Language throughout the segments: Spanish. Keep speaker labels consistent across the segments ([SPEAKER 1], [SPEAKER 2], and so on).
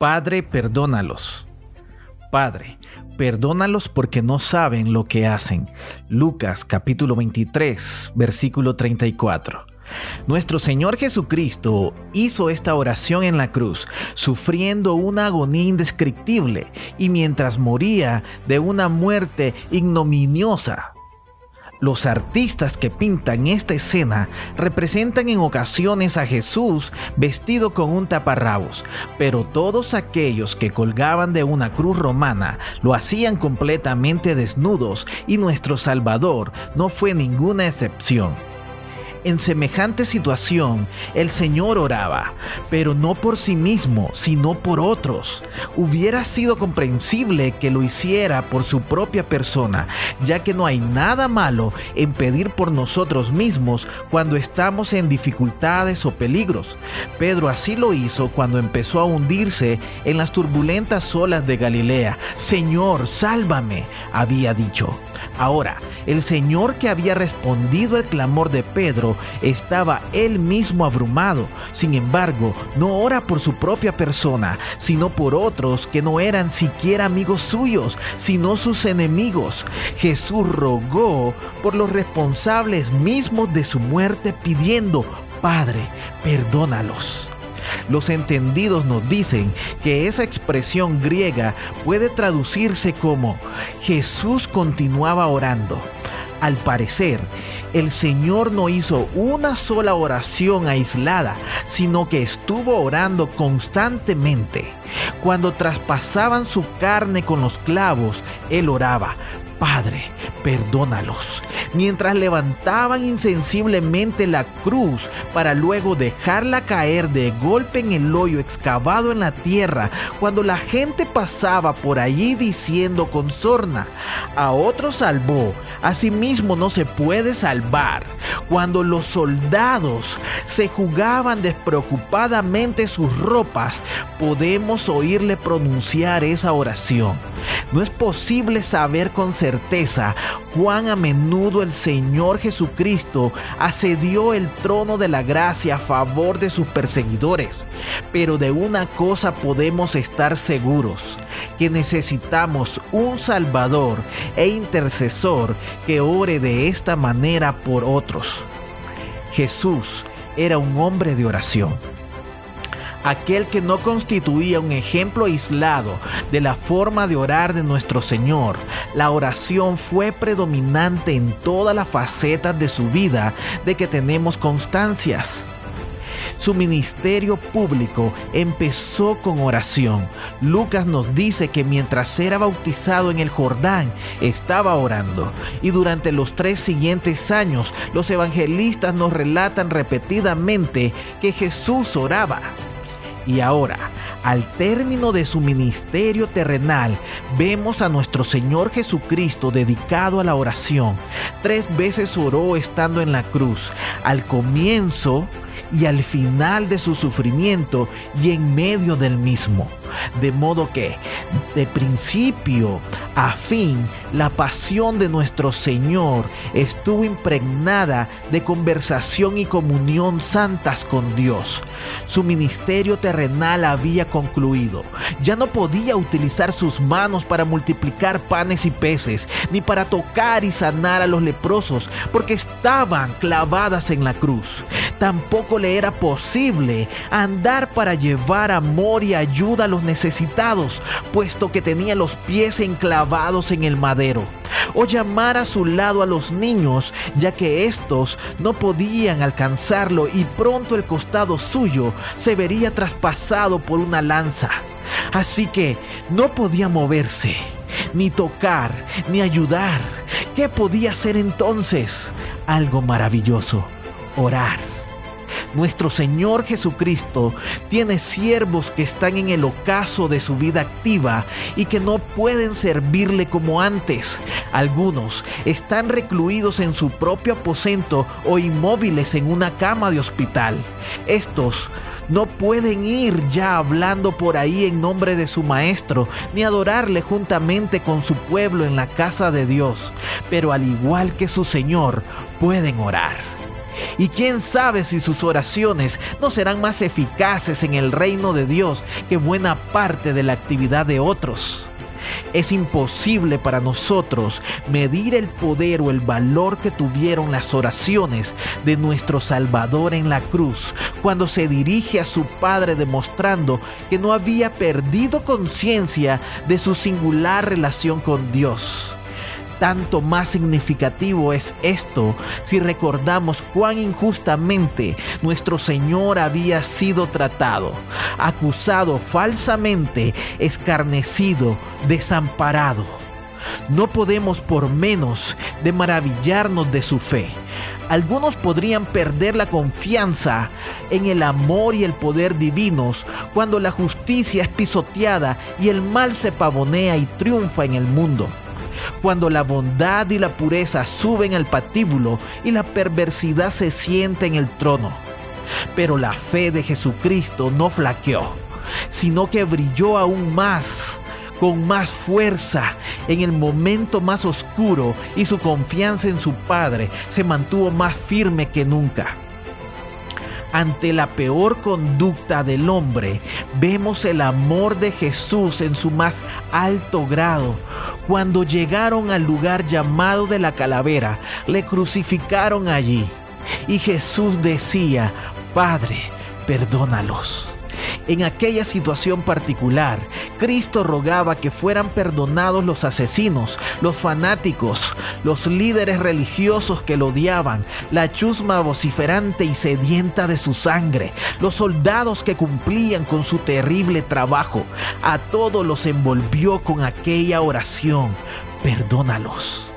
[SPEAKER 1] Padre, perdónalos. Padre, perdónalos porque no saben lo que hacen. Lucas capítulo 23, versículo 34. Nuestro Señor Jesucristo hizo esta oración en la cruz, sufriendo una agonía indescriptible y mientras moría de una muerte ignominiosa. Los artistas que pintan esta escena representan en ocasiones a Jesús vestido con un taparrabos, pero todos aquellos que colgaban de una cruz romana lo hacían completamente desnudos y nuestro Salvador no fue ninguna excepción. En semejante situación, el Señor oraba, pero no por sí mismo, sino por otros. Hubiera sido comprensible que lo hiciera por su propia persona, ya que no hay nada malo en pedir por nosotros mismos cuando estamos en dificultades o peligros. Pedro así lo hizo cuando empezó a hundirse en las turbulentas olas de Galilea. Señor, sálvame, había dicho. Ahora, el Señor que había respondido al clamor de Pedro estaba él mismo abrumado. Sin embargo, no ora por su propia persona, sino por otros que no eran siquiera amigos suyos, sino sus enemigos. Jesús rogó por los responsables mismos de su muerte pidiendo, Padre, perdónalos. Los entendidos nos dicen que esa expresión griega puede traducirse como Jesús continuaba orando. Al parecer, el Señor no hizo una sola oración aislada, sino que estuvo orando constantemente. Cuando traspasaban su carne con los clavos, Él oraba, Padre, perdónalos. Mientras levantaban insensiblemente la cruz para luego dejarla caer de golpe en el hoyo excavado en la tierra, cuando la gente pasaba por allí diciendo con sorna, a otro salvó, a sí mismo no se puede salvar. Cuando los soldados se jugaban despreocupadamente sus ropas, podemos oírle pronunciar esa oración. No es posible saber con certeza cuán a menudo el Señor Jesucristo asedió el trono de la gracia a favor de sus perseguidores, pero de una cosa podemos estar seguros, que necesitamos un Salvador e intercesor que ore de esta manera por otros. Jesús era un hombre de oración aquel que no constituía un ejemplo aislado de la forma de orar de nuestro Señor. La oración fue predominante en todas las facetas de su vida de que tenemos constancias. Su ministerio público empezó con oración. Lucas nos dice que mientras era bautizado en el Jordán, estaba orando. Y durante los tres siguientes años, los evangelistas nos relatan repetidamente que Jesús oraba. Y ahora, al término de su ministerio terrenal, vemos a nuestro Señor Jesucristo dedicado a la oración. Tres veces oró estando en la cruz. Al comienzo, y al final de su sufrimiento y en medio del mismo. De modo que, de principio a fin, la pasión de nuestro Señor estuvo impregnada de conversación y comunión santas con Dios. Su ministerio terrenal había concluido. Ya no podía utilizar sus manos para multiplicar panes y peces, ni para tocar y sanar a los leprosos, porque estaban clavadas en la cruz. Tampoco le era posible andar para llevar amor y ayuda a los necesitados, puesto que tenía los pies enclavados en el madero o llamar a su lado a los niños, ya que estos no podían alcanzarlo y pronto el costado suyo se vería traspasado por una lanza. Así que no podía moverse, ni tocar, ni ayudar. ¿Qué podía hacer entonces? Algo maravilloso, orar. Nuestro Señor Jesucristo tiene siervos que están en el ocaso de su vida activa y que no pueden servirle como antes. Algunos están recluidos en su propio aposento o inmóviles en una cama de hospital. Estos no pueden ir ya hablando por ahí en nombre de su Maestro, ni adorarle juntamente con su pueblo en la casa de Dios, pero al igual que su Señor, pueden orar. Y quién sabe si sus oraciones no serán más eficaces en el reino de Dios que buena parte de la actividad de otros. Es imposible para nosotros medir el poder o el valor que tuvieron las oraciones de nuestro Salvador en la cruz cuando se dirige a su Padre demostrando que no había perdido conciencia de su singular relación con Dios. Tanto más significativo es esto si recordamos cuán injustamente nuestro Señor había sido tratado, acusado falsamente, escarnecido, desamparado. No podemos por menos de maravillarnos de su fe. Algunos podrían perder la confianza en el amor y el poder divinos cuando la justicia es pisoteada y el mal se pavonea y triunfa en el mundo cuando la bondad y la pureza suben al patíbulo y la perversidad se siente en el trono. Pero la fe de Jesucristo no flaqueó, sino que brilló aún más, con más fuerza, en el momento más oscuro y su confianza en su Padre se mantuvo más firme que nunca. Ante la peor conducta del hombre, vemos el amor de Jesús en su más alto grado. Cuando llegaron al lugar llamado de la calavera, le crucificaron allí. Y Jesús decía, Padre, perdónalos en aquella situación particular, Cristo rogaba que fueran perdonados los asesinos, los fanáticos, los líderes religiosos que lo odiaban, la chusma vociferante y sedienta de su sangre, los soldados que cumplían con su terrible trabajo. A todos los envolvió con aquella oración. Perdónalos.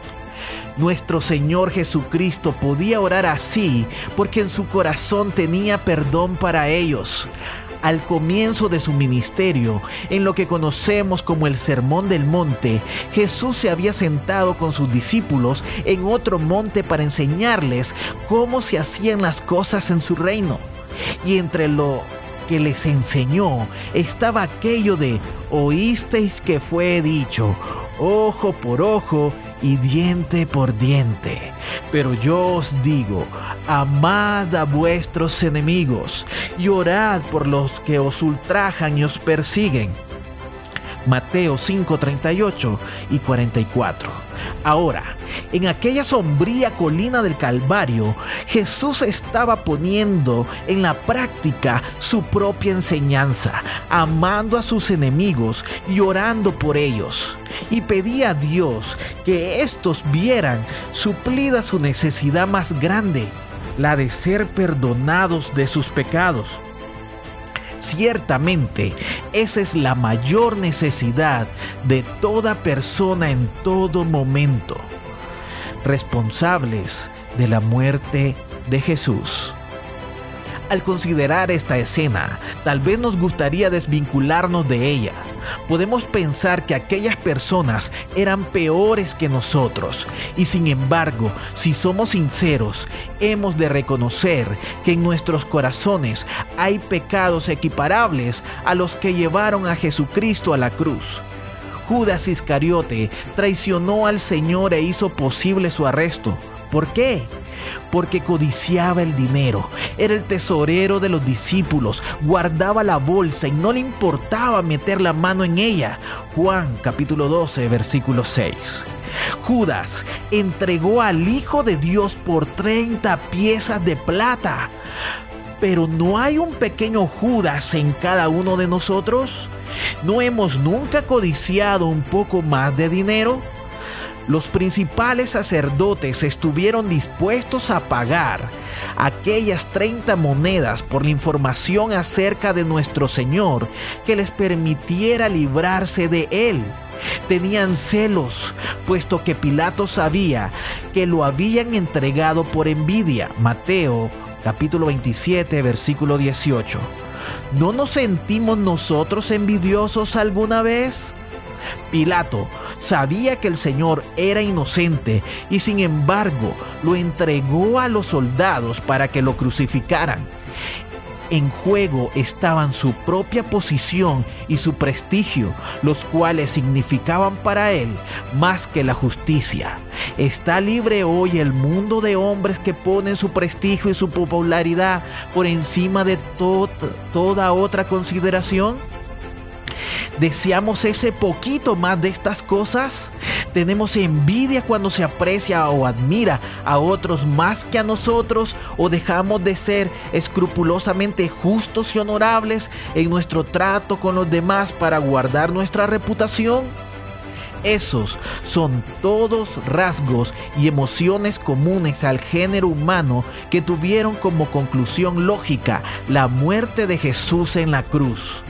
[SPEAKER 1] Nuestro Señor Jesucristo podía orar así porque en su corazón tenía perdón para ellos al comienzo de su ministerio, en lo que conocemos como el Sermón del Monte, Jesús se había sentado con sus discípulos en otro monte para enseñarles cómo se hacían las cosas en su reino. Y entre lo que les enseñó estaba aquello de, oísteis que fue dicho, ojo por ojo y diente por diente. Pero yo os digo, amad a vuestros enemigos y orad por los que os ultrajan y os persiguen. Mateo 5, 38 y 44. Ahora, en aquella sombría colina del Calvario, Jesús estaba poniendo en la práctica su propia enseñanza, amando a sus enemigos y orando por ellos. Y pedía a Dios que éstos vieran suplida su necesidad más grande, la de ser perdonados de sus pecados. Ciertamente, esa es la mayor necesidad de toda persona en todo momento. Responsables de la muerte de Jesús. Al considerar esta escena, tal vez nos gustaría desvincularnos de ella. Podemos pensar que aquellas personas eran peores que nosotros y sin embargo, si somos sinceros, hemos de reconocer que en nuestros corazones hay pecados equiparables a los que llevaron a Jesucristo a la cruz. Judas Iscariote traicionó al Señor e hizo posible su arresto. ¿Por qué? Porque codiciaba el dinero. Era el tesorero de los discípulos, guardaba la bolsa y no le importaba meter la mano en ella. Juan capítulo 12, versículo 6. Judas entregó al Hijo de Dios por 30 piezas de plata. Pero ¿no hay un pequeño Judas en cada uno de nosotros? ¿No hemos nunca codiciado un poco más de dinero? Los principales sacerdotes estuvieron dispuestos a pagar aquellas 30 monedas por la información acerca de nuestro Señor que les permitiera librarse de él. Tenían celos, puesto que Pilato sabía que lo habían entregado por envidia. Mateo capítulo 27 versículo 18. ¿No nos sentimos nosotros envidiosos alguna vez? Pilato sabía que el Señor era inocente y sin embargo lo entregó a los soldados para que lo crucificaran. En juego estaban su propia posición y su prestigio, los cuales significaban para él más que la justicia. ¿Está libre hoy el mundo de hombres que ponen su prestigio y su popularidad por encima de toda otra consideración? ¿Deseamos ese poquito más de estas cosas? ¿Tenemos envidia cuando se aprecia o admira a otros más que a nosotros? ¿O dejamos de ser escrupulosamente justos y honorables en nuestro trato con los demás para guardar nuestra reputación? Esos son todos rasgos y emociones comunes al género humano que tuvieron como conclusión lógica la muerte de Jesús en la cruz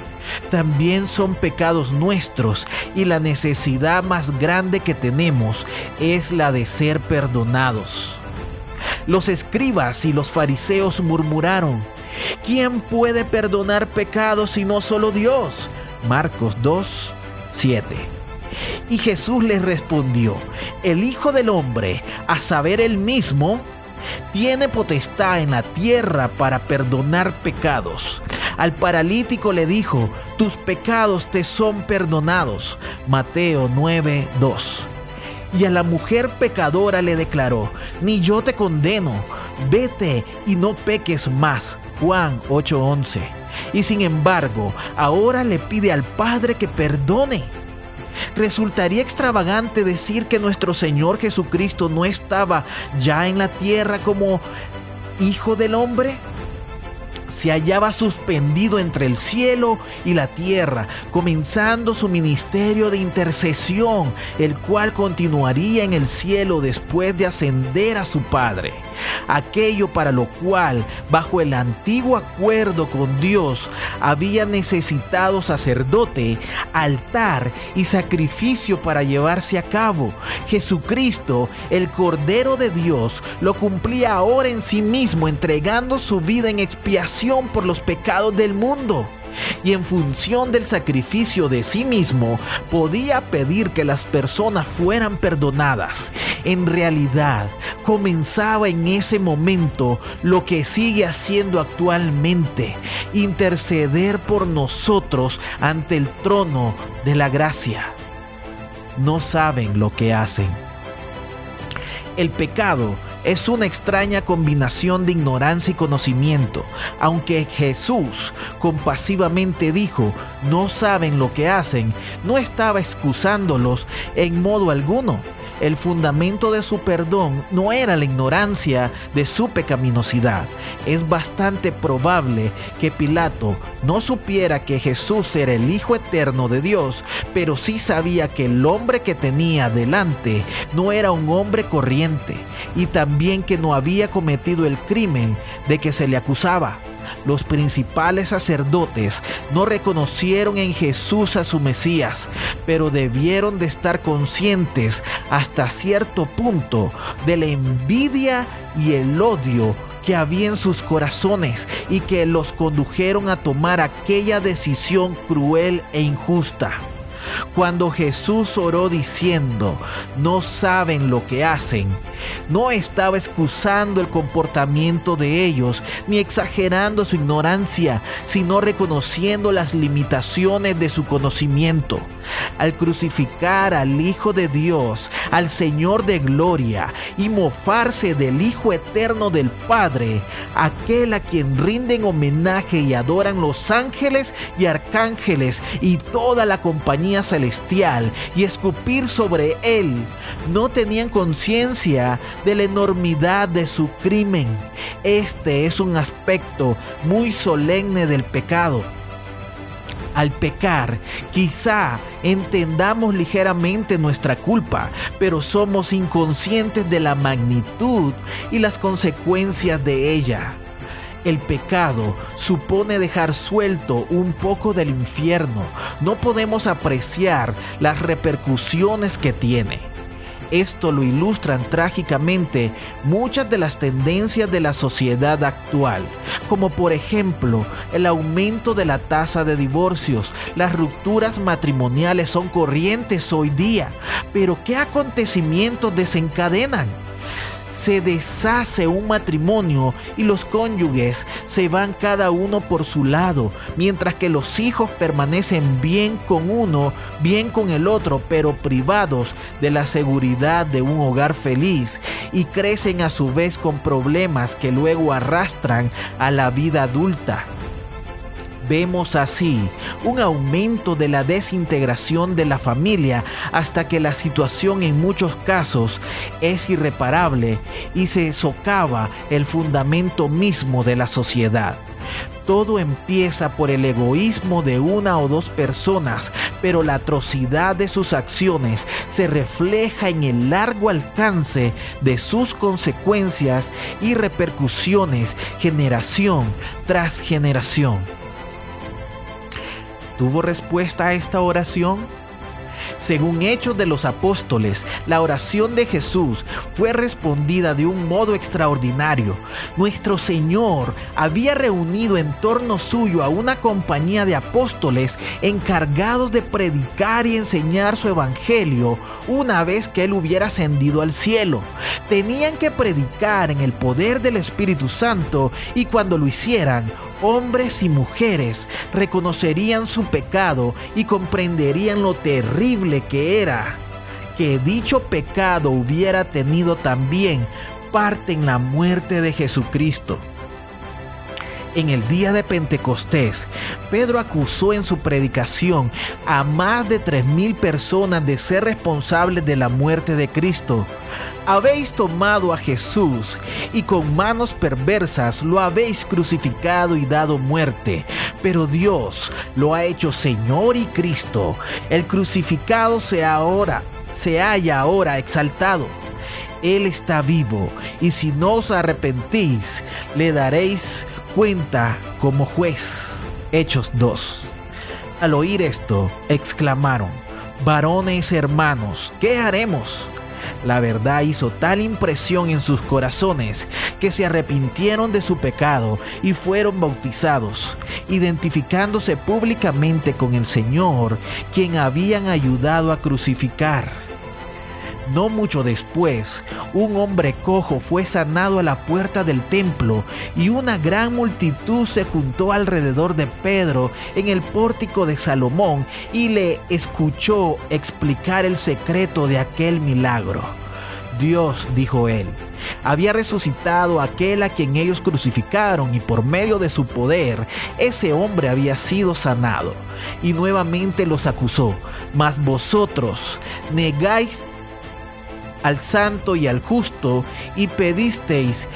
[SPEAKER 1] también son pecados nuestros y la necesidad más grande que tenemos es la de ser perdonados. Los escribas y los fariseos murmuraron, ¿quién puede perdonar pecados si no solo Dios? Marcos 2, 7. Y Jesús les respondió, el Hijo del Hombre, a saber él mismo, tiene potestad en la tierra para perdonar pecados. Al paralítico le dijo, tus pecados te son perdonados. Mateo 9:2. Y a la mujer pecadora le declaró, ni yo te condeno, vete y no peques más. Juan 8:11. Y sin embargo, ahora le pide al Padre que perdone. ¿Resultaría extravagante decir que nuestro Señor Jesucristo no estaba ya en la tierra como Hijo del Hombre? Se hallaba suspendido entre el cielo y la tierra, comenzando su ministerio de intercesión, el cual continuaría en el cielo después de ascender a su Padre. Aquello para lo cual, bajo el antiguo acuerdo con Dios, había necesitado sacerdote, altar y sacrificio para llevarse a cabo. Jesucristo, el Cordero de Dios, lo cumplía ahora en sí mismo, entregando su vida en expiación por los pecados del mundo. Y en función del sacrificio de sí mismo, podía pedir que las personas fueran perdonadas. En realidad, comenzaba en ese momento lo que sigue haciendo actualmente, interceder por nosotros ante el trono de la gracia. No saben lo que hacen. El pecado es una extraña combinación de ignorancia y conocimiento, aunque Jesús compasivamente dijo, no saben lo que hacen, no estaba excusándolos en modo alguno el fundamento de su perdón no era la ignorancia de su pecaminosidad. Es bastante probable que Pilato no supiera que Jesús era el Hijo eterno de Dios, pero sí sabía que el hombre que tenía delante no era un hombre corriente y también que no había cometido el crimen de que se le acusaba los principales sacerdotes no reconocieron en Jesús a su Mesías, pero debieron de estar conscientes hasta cierto punto de la envidia y el odio que había en sus corazones y que los condujeron a tomar aquella decisión cruel e injusta. Cuando Jesús oró diciendo, no saben lo que hacen, no estaba excusando el comportamiento de ellos ni exagerando su ignorancia, sino reconociendo las limitaciones de su conocimiento. Al crucificar al Hijo de Dios, al Señor de gloria, y mofarse del Hijo eterno del Padre, aquel a quien rinden homenaje y adoran los ángeles y arcángeles y toda la compañía celestial, y escupir sobre él, no tenían conciencia de la enormidad de su crimen. Este es un aspecto muy solemne del pecado. Al pecar, quizá entendamos ligeramente nuestra culpa, pero somos inconscientes de la magnitud y las consecuencias de ella. El pecado supone dejar suelto un poco del infierno. No podemos apreciar las repercusiones que tiene. Esto lo ilustran trágicamente muchas de las tendencias de la sociedad actual, como por ejemplo el aumento de la tasa de divorcios. Las rupturas matrimoniales son corrientes hoy día, pero ¿qué acontecimientos desencadenan? Se deshace un matrimonio y los cónyuges se van cada uno por su lado, mientras que los hijos permanecen bien con uno, bien con el otro, pero privados de la seguridad de un hogar feliz y crecen a su vez con problemas que luego arrastran a la vida adulta. Vemos así un aumento de la desintegración de la familia hasta que la situación en muchos casos es irreparable y se socava el fundamento mismo de la sociedad. Todo empieza por el egoísmo de una o dos personas, pero la atrocidad de sus acciones se refleja en el largo alcance de sus consecuencias y repercusiones generación tras generación. ¿Tuvo respuesta a esta oración? Según Hechos de los Apóstoles, la oración de Jesús fue respondida de un modo extraordinario. Nuestro Señor había reunido en torno suyo a una compañía de apóstoles encargados de predicar y enseñar su evangelio una vez que Él hubiera ascendido al cielo. Tenían que predicar en el poder del Espíritu Santo y cuando lo hicieran, hombres y mujeres reconocerían su pecado y comprenderían lo terrible que era. Que dicho pecado hubiera tenido también parte en la muerte de Jesucristo. En el día de Pentecostés, Pedro acusó en su predicación a más de 3.000 personas de ser responsables de la muerte de Cristo. Habéis tomado a Jesús y con manos perversas lo habéis crucificado y dado muerte, pero Dios lo ha hecho Señor y Cristo. El crucificado se ahora se haya ahora exaltado. Él está vivo y si no os arrepentís, le daréis cuenta como juez. Hechos 2. Al oír esto, exclamaron, varones hermanos, ¿qué haremos? La verdad hizo tal impresión en sus corazones que se arrepintieron de su pecado y fueron bautizados, identificándose públicamente con el Señor, quien habían ayudado a crucificar. No mucho después, un hombre cojo fue sanado a la puerta del templo y una gran multitud se juntó alrededor de Pedro en el pórtico de Salomón y le escuchó explicar el secreto de aquel milagro. Dios, dijo él, había resucitado aquel a quien ellos crucificaron y por medio de su poder ese hombre había sido sanado. Y nuevamente los acusó, mas vosotros negáis al santo y al justo y pedisteis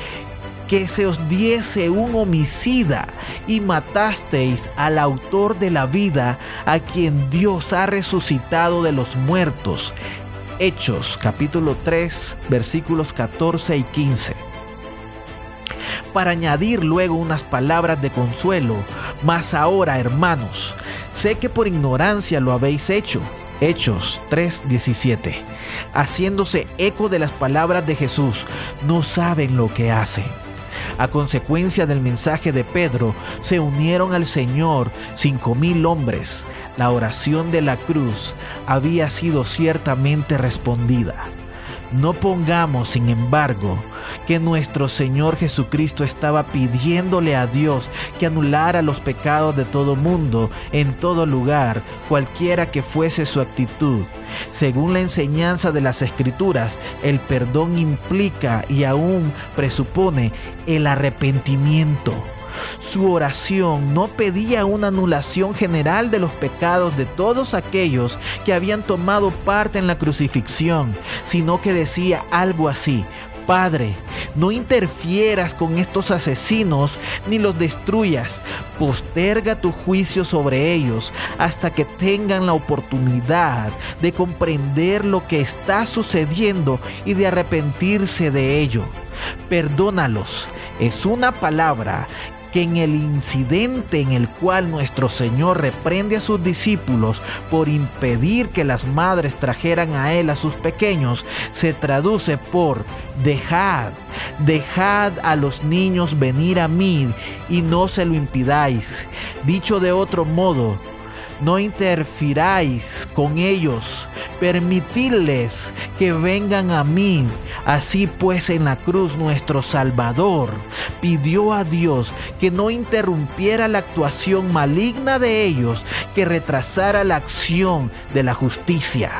[SPEAKER 1] que se os diese un homicida y matasteis al autor de la vida a quien Dios ha resucitado de los muertos. Hechos capítulo 3 versículos 14 y 15. Para añadir luego unas palabras de consuelo, mas ahora hermanos, sé que por ignorancia lo habéis hecho Hechos 3:17, haciéndose eco de las palabras de Jesús, no saben lo que hacen. A consecuencia del mensaje de Pedro, se unieron al Señor cinco mil hombres. La oración de la cruz había sido ciertamente respondida. No pongamos, sin embargo, que nuestro Señor Jesucristo estaba pidiéndole a Dios que anulara los pecados de todo mundo, en todo lugar, cualquiera que fuese su actitud. Según la enseñanza de las Escrituras, el perdón implica y aún presupone el arrepentimiento. Su oración no pedía una anulación general de los pecados de todos aquellos que habían tomado parte en la crucifixión, sino que decía algo así, Padre, no interfieras con estos asesinos ni los destruyas. Posterga tu juicio sobre ellos hasta que tengan la oportunidad de comprender lo que está sucediendo y de arrepentirse de ello. Perdónalos. Es una palabra que en el incidente en el cual nuestro Señor reprende a sus discípulos por impedir que las madres trajeran a Él a sus pequeños, se traduce por dejad, dejad a los niños venir a mí y no se lo impidáis. Dicho de otro modo, no interfiráis con ellos, permitidles que vengan a mí. Así pues en la cruz nuestro Salvador pidió a Dios que no interrumpiera la actuación maligna de ellos, que retrasara la acción de la justicia.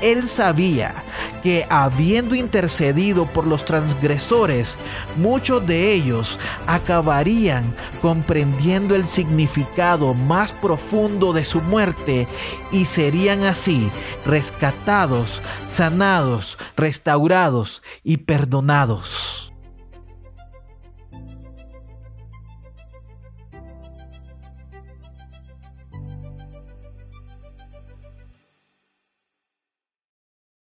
[SPEAKER 1] Él sabía que habiendo intercedido por los transgresores, muchos de ellos acabarían comprendiendo el significado más profundo de su muerte y serían así rescatados, sanados, restaurados y perdonados.